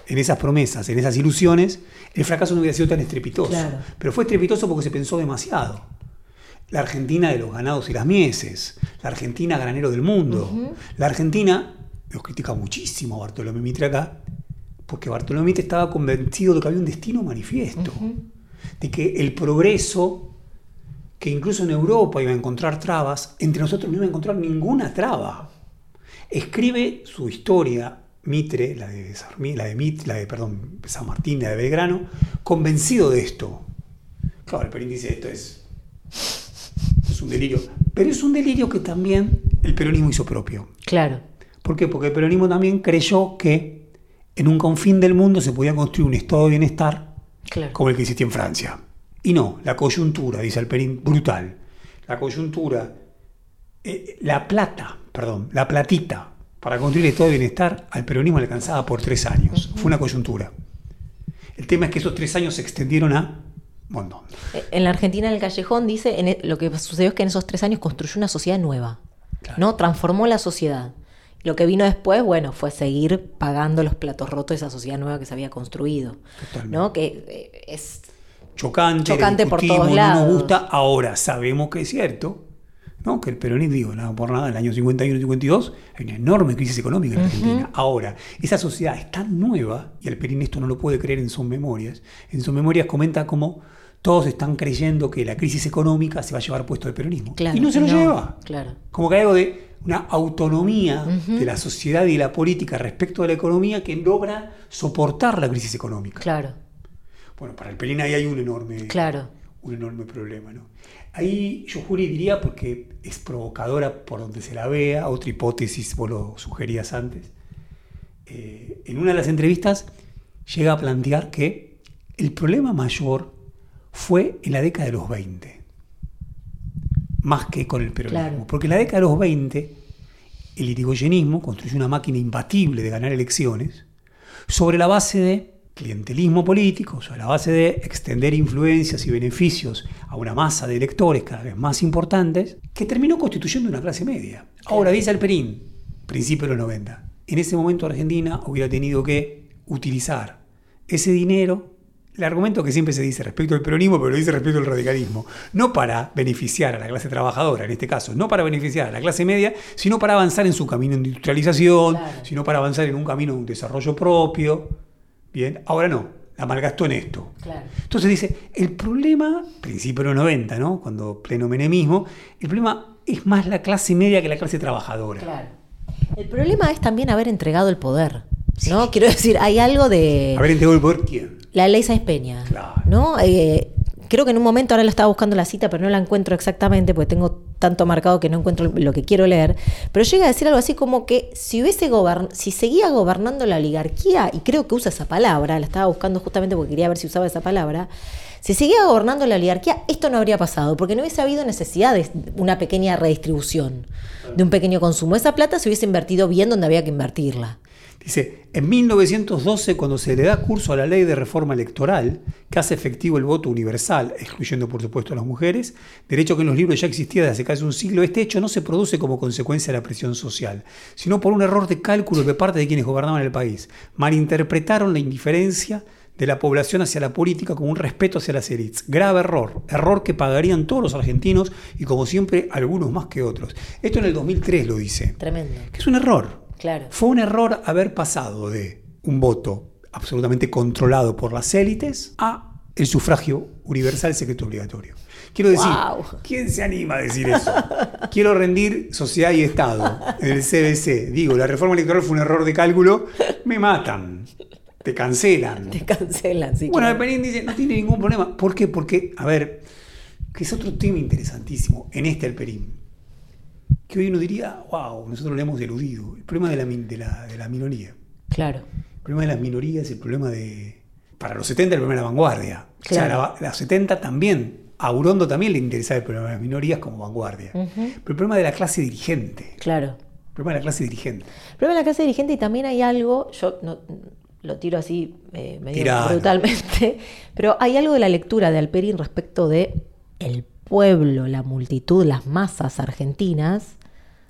en esas promesas, en esas ilusiones, el fracaso no hubiera sido tan estrepitoso. Claro. Pero fue estrepitoso porque se pensó demasiado. La Argentina de los ganados y las mieses, la Argentina granero del mundo, la Argentina, los critica muchísimo a Bartolomé Mitre acá, porque Bartolomé Mitre estaba convencido de que había un destino manifiesto, de que el progreso, que incluso en Europa iba a encontrar trabas, entre nosotros no iba a encontrar ninguna traba escribe su historia Mitre, la de Sarmi- la de Mit- la de perdón, San Martín, la de Belgrano, convencido de esto. Claro, el Perín dice esto es, es un delirio, pero es un delirio que también el peronismo hizo propio. Claro. ¿Por qué? Porque el peronismo también creyó que en un confín del mundo se podía construir un estado de bienestar Claro. como el que existía en Francia. Y no, la coyuntura, dice Alperín, brutal. La coyuntura, eh, la plata, perdón, la platita para construir el estado de bienestar al peronismo alcanzaba por tres años. Fue una coyuntura. El tema es que esos tres años se extendieron a montón. Eh, En la Argentina, en el callejón, dice, en e- lo que sucedió es que en esos tres años construyó una sociedad nueva, Claro. ¿no? Transformó la sociedad. Lo que vino después, bueno, fue seguir pagando los platos rotos de esa sociedad nueva que se había construido, Totalmente. ¿no? Que eh, es chocante, Chocante por todos no nos gusta. Ahora sabemos que es cierto, ¿no? que el peronismo, digo, nada por nada, en el año 51 y 52 hay una enorme crisis económica en Argentina. Ahora, esa sociedad es tan nueva, y el Perín esto no lo puede creer en sus memorias, en sus memorias comenta como todos están creyendo que la crisis económica se va a llevar puesto el peronismo. claro. y no se lo lleva. Claro. Como que hay algo de una autonomía de la sociedad y de la política respecto de la economía que logra soportar la crisis económica. Claro, Bueno, para el Pelín ahí hay un enorme, claro. un enorme problema. ¿no? Ahí yo Juli diría, porque es provocadora por donde se la vea, otra hipótesis, vos lo sugerías antes, eh, en una de las entrevistas llega a plantear que el problema mayor fue en la década de los 20, más que con el peronismo. Claro. Porque en la década de los 20 el irigoyenismo construyó una máquina imbatible de ganar elecciones sobre la base de clientelismo político, sobre la base de extender influencias y beneficios a una masa de electores cada vez más importantes, que terminó constituyendo una clase media. Ahora dice Alperín, principio de los 90, en ese momento Argentina hubiera tenido que utilizar ese dinero, el argumento que siempre se dice respecto al peronismo, pero lo dice respecto al radicalismo, no para beneficiar a la clase trabajadora, en este caso, no para beneficiar a la clase media, sino para avanzar en su camino de industrialización, Claro. sino para avanzar en un camino de un desarrollo propio. Bien, ahora no, la malgastó en esto. Claro. Entonces dice, el problema, principio de los 90, ¿no? cuando pleno menemismo, el problema es más la clase media que la clase trabajadora. Claro. El problema es también haber entregado el poder, ¿no? Quiero decir, hay algo de... A ver, entregó el poder quién. La ley Sáenz Peña. Claro. ¿No? Eh, creo que en un momento, ahora lo estaba buscando la cita, pero no la encuentro exactamente porque tengo tanto marcado que no encuentro lo que quiero leer. Pero llega a decir algo así como que si hubiese gobern si seguía gobernando la oligarquía, y creo que usa esa palabra, la estaba buscando justamente porque quería ver si usaba esa palabra. Si seguía gobernando la oligarquía, esto no habría pasado, porque no hubiese habido necesidad de una pequeña redistribución, de un pequeño consumo. Esa plata se hubiese invertido bien donde había que invertirla. Dice, en 1912, cuando se le da curso a la ley de reforma electoral, que hace efectivo el voto universal, excluyendo por supuesto a las mujeres, derecho que en los libros ya existía desde hace casi un siglo, este hecho no se produce como consecuencia de la presión social, sino por un error de cálculo de parte de quienes gobernaban el país. Malinterpretaron la indiferencia de la población hacia la política con un respeto hacia las élites. Grave error, error que pagarían todos los argentinos y como siempre algunos más que otros. Esto en el 2003 lo dice. Tremendo. Que es un error. Claro. Fue un error haber pasado de un voto absolutamente controlado por las élites a el sufragio universal secreto obligatorio. Quiero decir, Wow. ¿quién se anima a decir eso? Quiero rendir sociedad y Estado en el CBC. Digo, la reforma electoral fue un error de cálculo, me matan, te cancelan. Te cancelan, sí. Bueno, claro. el Perín dice, no tiene ningún problema. ¿Por qué? Porque, a ver, que es otro tema interesantísimo en este Alperín. Que hoy uno diría, wow, nosotros lo hemos eludido. El problema de la, de la, de la minoría. Claro. El problema de las minorías, el problema de... Para los 70 el problema de la vanguardia. O sea, Claro. la- los 70 también, a Urondo también le interesaba el problema de las minorías como vanguardia. Pero el problema de la clase dirigente. Claro. El problema de la clase dirigente. El problema de la clase dirigente y también hay algo, yo no- lo tiro así eh, medio brutalmente, pero hay algo de la lectura de Alperín respecto de el pueblo, la multitud, las masas argentinas,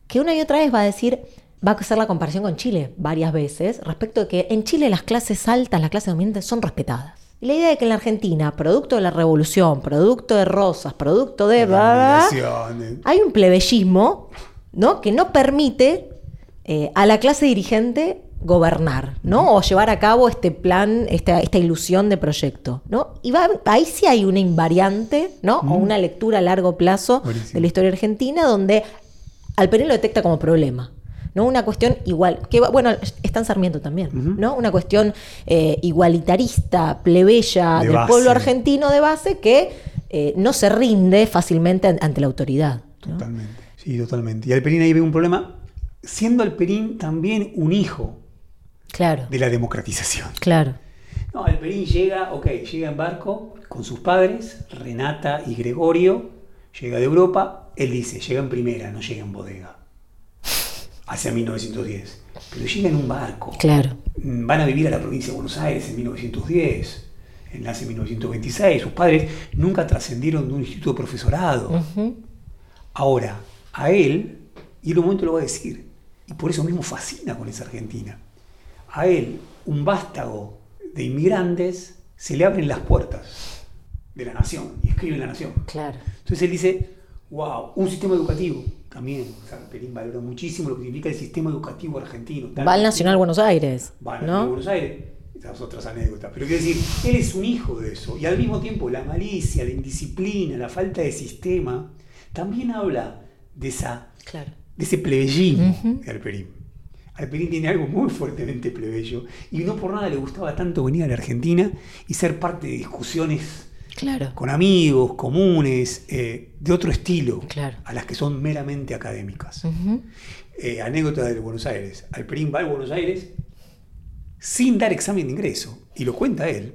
que una y otra vez va a decir, va a hacer la comparación con Chile varias veces, respecto de que en Chile las clases altas, las clases dominantes son respetadas. Y la idea de que en la Argentina, producto de la revolución, producto de Rosas, producto de... bla, bla, hay un plebeyismo ¿no? que no permite eh, a la clase dirigente gobernar, ¿no? O llevar a cabo este plan, esta, esta ilusión de proyecto, ¿no? Y va, ahí sí hay una invariante, ¿no? O una lectura a largo plazo Buenísimo. de la historia argentina donde Alperín lo detecta como problema. ¿no? Una cuestión igual, que bueno, está en Sarmiento también, ¿no? Una cuestión eh, igualitarista, plebeya De del base. pueblo argentino de base que eh, no se rinde fácilmente an- ante la autoridad. ¿no? Totalmente. Sí, totalmente. Y Alperín ahí ve un problema, siendo Alperín también un hijo Claro, de la democratización. claro. No, Alperín llega, ok, llega en barco con sus padres, Renata y Gregorio, llega de Europa, él dice, llega en primera, no llega en bodega, hacia 1910, pero llega en un barco. Claro. Mm, Van a vivir a la provincia de Buenos Aires en 1910, nace en 1926, sus padres nunca trascendieron de un instituto de profesorado. Ahora, a él, y en un momento lo va a decir, y por eso mismo fascina con esa Argentina, a él, un vástago de inmigrantes, se le abren las puertas de la nación, y escribe en la nación. Claro. Entonces él dice, wow, un sistema educativo, también, o sea, Perín valora muchísimo lo que significa el sistema educativo argentino. Va al Nacional Buenos Aires, Va a ¿no? Buenos Aires. Esas otras anécdotas. Pero quiero decir, él es un hijo de eso. Y al mismo tiempo, la malicia, la indisciplina, la falta de sistema, también habla de, esa, Claro. de ese plebeyismo de Alperín. Alperín tiene algo muy fuertemente plebeyo. Y no por nada le gustaba tanto venir a la Argentina y ser parte de discusiones Claro. con amigos, comunes, eh, de otro estilo, Claro. a las que son meramente académicas. Eh, anécdota de Buenos Aires. Alperín va a Buenos Aires sin dar examen de ingreso. Y lo cuenta él.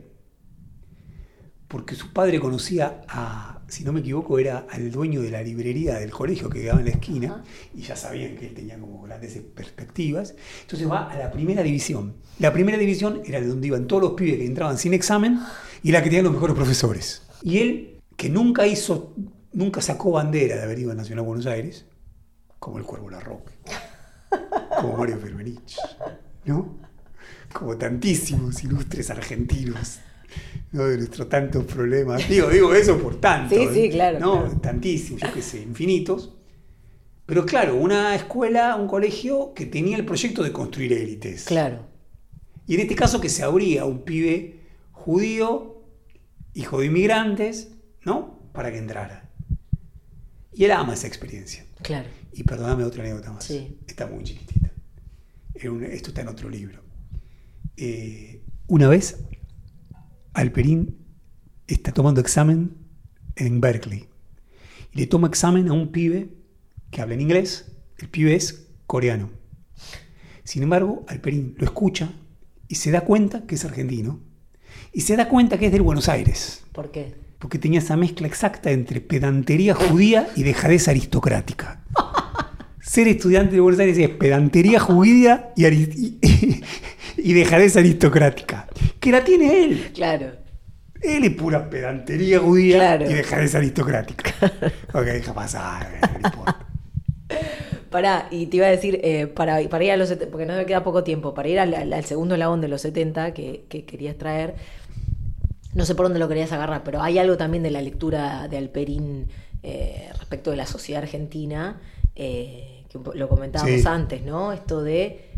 Porque su padre conocía a, si no me equivoco, era al dueño de la librería del colegio que quedaba en la esquina. Y ya sabían que él tenía como grandes perspectivas. Entonces va a la primera división. La primera división era de donde iban todos los pibes que entraban sin examen y la que tenían los mejores profesores. Y él, que nunca hizo, nunca sacó bandera de haber ido a Nacional Buenos Aires, como el Cuervo Larroque, como Mario Firmenich, ¿no? Como tantísimos ilustres argentinos, ¿no? De nuestros tantos problemas. Digo, digo eso por tanto. Sí, ¿eh? sí, claro, ¿no? claro. Tantísimos, yo qué sé, infinitos. Pero claro, una escuela, un colegio que tenía el proyecto de construir élites. Claro. Y en este caso que se abría un pibe judío, hijo de inmigrantes, ¿no? Para que entrara. Y él ama esa experiencia. Claro. Y perdóname otra anécdota más. Sí. Está muy chiquitita. Esto está en otro libro. Eh, una vez, Alperín está tomando examen en Berkeley. Y le toma examen a un pibe que habla en inglés. El pibe es coreano. Sin embargo, Alperín lo escucha y se da cuenta que es argentino. Y se da cuenta que es del Buenos Aires ¿Por qué? porque tenía esa mezcla exacta entre pedantería judía y dejadez aristocrática. Ser estudiante de Buenos Aires es pedantería judía y, y dejadez aristocrática. Que la tiene él. Claro. Él es pura pedantería judía Claro. y dejadez aristocrática. ok, deja pasar, no importa. Pará, y te iba a decir, eh, para, para ir a los 70, porque no me queda poco tiempo, para ir al, segundo eslabón de los 70 que, que querías traer, no sé por dónde lo querías agarrar, pero hay algo también de la lectura de Alperín eh, respecto de la sociedad argentina, eh, que lo comentábamos Sí. antes, ¿no? Esto de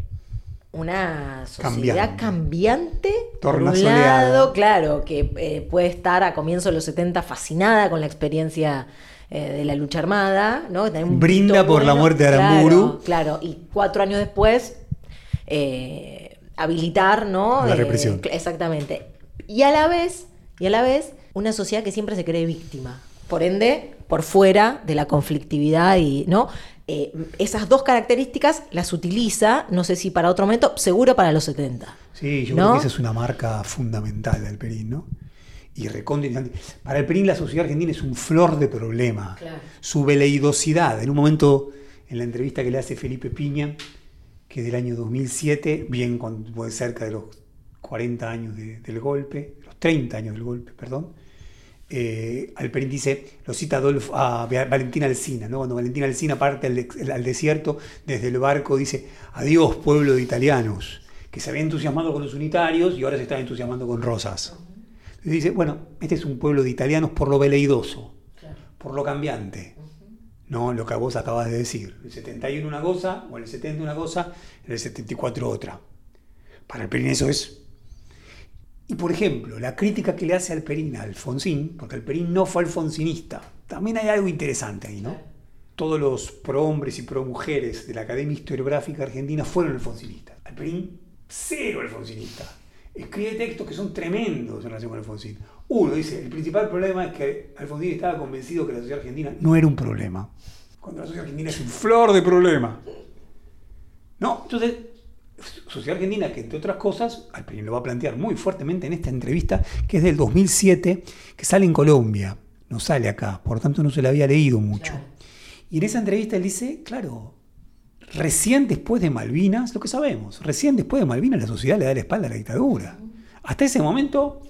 una sociedad Cambiante. cambiante, por un lado, claro, que eh, puede estar a comienzos de los 70 fascinada con la experiencia eh, de la lucha armada, ¿no? Un Brinda por la muerte de Aramburu. Claro, claro, y cuatro años después eh, habilitar, ¿no? La represión. exactamente. Y a la vez, y a la vez, una sociedad que siempre se cree víctima. Por ende, por fuera de la conflictividad y, ¿no? Eh, esas dos características las utiliza, no sé si para otro momento, seguro para los 70. Sí, yo ¿No? creo que esa es una marca fundamental del Perín, ¿no? Y interesante. Para el Perín la sociedad argentina es un flor de problema. Claro. Su veleidosidad. En un momento, en la entrevista que le hace Felipe Piña, que es del año 2007, bien cuando fue cerca de los 40 años de- del golpe, los 30 años del golpe, perdón, eh, Alperín dice, lo cita Adolfo, a Valentina Alsina, ¿no? cuando Valentina Alsina parte al, al desierto, desde el barco dice, adiós pueblo de italianos, que se había entusiasmado con los unitarios y ahora se está entusiasmando con Rosas. Dice, bueno, este es un pueblo de italianos por lo veleidoso, por lo cambiante, no lo que vos acabas de decir. El 71 una cosa, o el 70 una cosa, el 74 otra. Para Alperín eso es y por ejemplo, la crítica que le hace Alperín a Alfonsín, porque Alperín no fue alfonsinista, también hay algo interesante ahí, ¿no? Todos los prohombres y promujeres de la Academia Historiográfica Argentina fueron alfonsinistas. Alperín, cero alfonsinista. Escribe textos que son tremendos en relación con Alfonsín. Uno dice, el principal problema es que Alfonsín estaba convencido que la sociedad argentina no era un problema. Cuando la sociedad argentina es un flor de problema. No, entonces, Sociedad Argentina, que entre otras cosas, Alperín lo va a plantear muy fuertemente en esta entrevista, que es del 2007, que sale en Colombia, no sale acá, por tanto no se la había leído mucho. Y en esa entrevista él dice, claro, recién después de Malvinas, lo que sabemos, recién después de Malvinas la sociedad le da la espalda a la dictadura. Hasta ese momento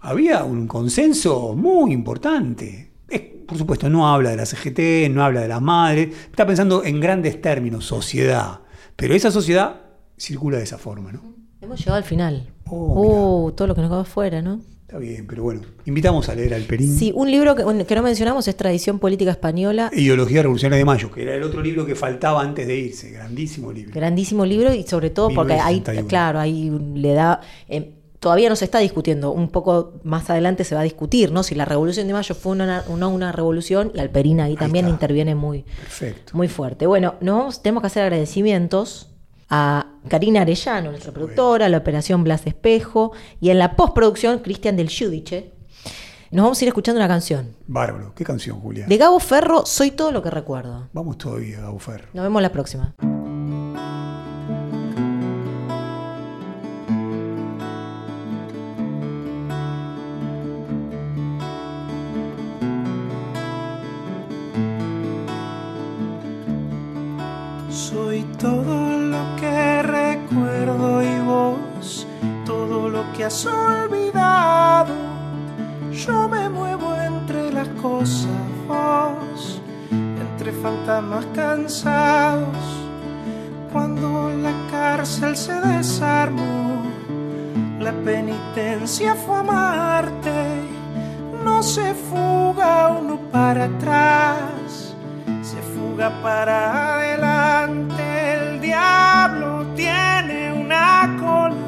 había un consenso muy importante. Es- por supuesto, no habla de la CGT, no habla de las madres, está pensando en grandes términos, sociedad. Pero esa sociedad circula de esa forma, ¿no? Hemos llegado al final. Oh, Uh, todo lo que nos quedó afuera, ¿no? Está bien, pero bueno, invitamos a leer al Perín. Sí, un libro que, no mencionamos es Tradición Política Española. Ideología Revolucionaria de Mayo, que era el otro libro que faltaba antes de irse. Grandísimo libro. Grandísimo libro y sobre todo porque ahí, 1961. claro, ahí le da... eh, todavía no se está discutiendo, un poco más adelante se va a discutir, ¿no? Si la Revolución de Mayo fue una, una, una revolución y Alperín ahí, también está. interviene muy, Perfecto. muy fuerte. Bueno, nos tenemos que hacer agradecimientos a Karina Arellano, nuestra productora, a la operación Blas Espejo y en la postproducción Cristian del Giudice. Nos vamos a ir escuchando una canción. Bárbaro. ¿Qué canción, Julia? De Gabo Ferro, Soy todo lo que recuerdo. Vamos todavía, Gaufer. Nos vemos la próxima. Has olvidado. Yo me muevo entre las cosas, entre fantasmas cansados. Cuando la cárcel se desarmó, la penitencia fue amarte. No se fuga uno para atrás se fuga para adelante. El diablo tiene una cola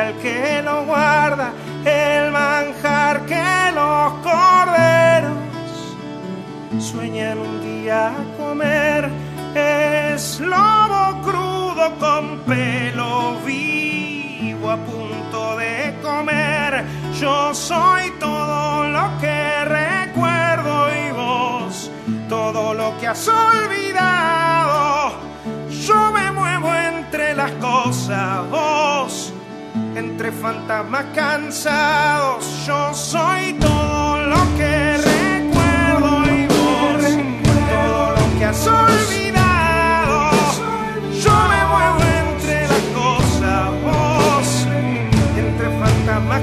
Al que lo guarda, el manjar que los corderos sueñan un día comer. Es lobo crudo con pelo vivo a punto de comer. Yo soy todo lo que recuerdo y vos todo lo que has olvidado. Yo me muevo entre las cosas, vos entre fantasmas cansados. Yo soy todo lo que recuerdo y vos todo lo que has olvidado. Yo me muevo entre las cosas, vos entre fantasmas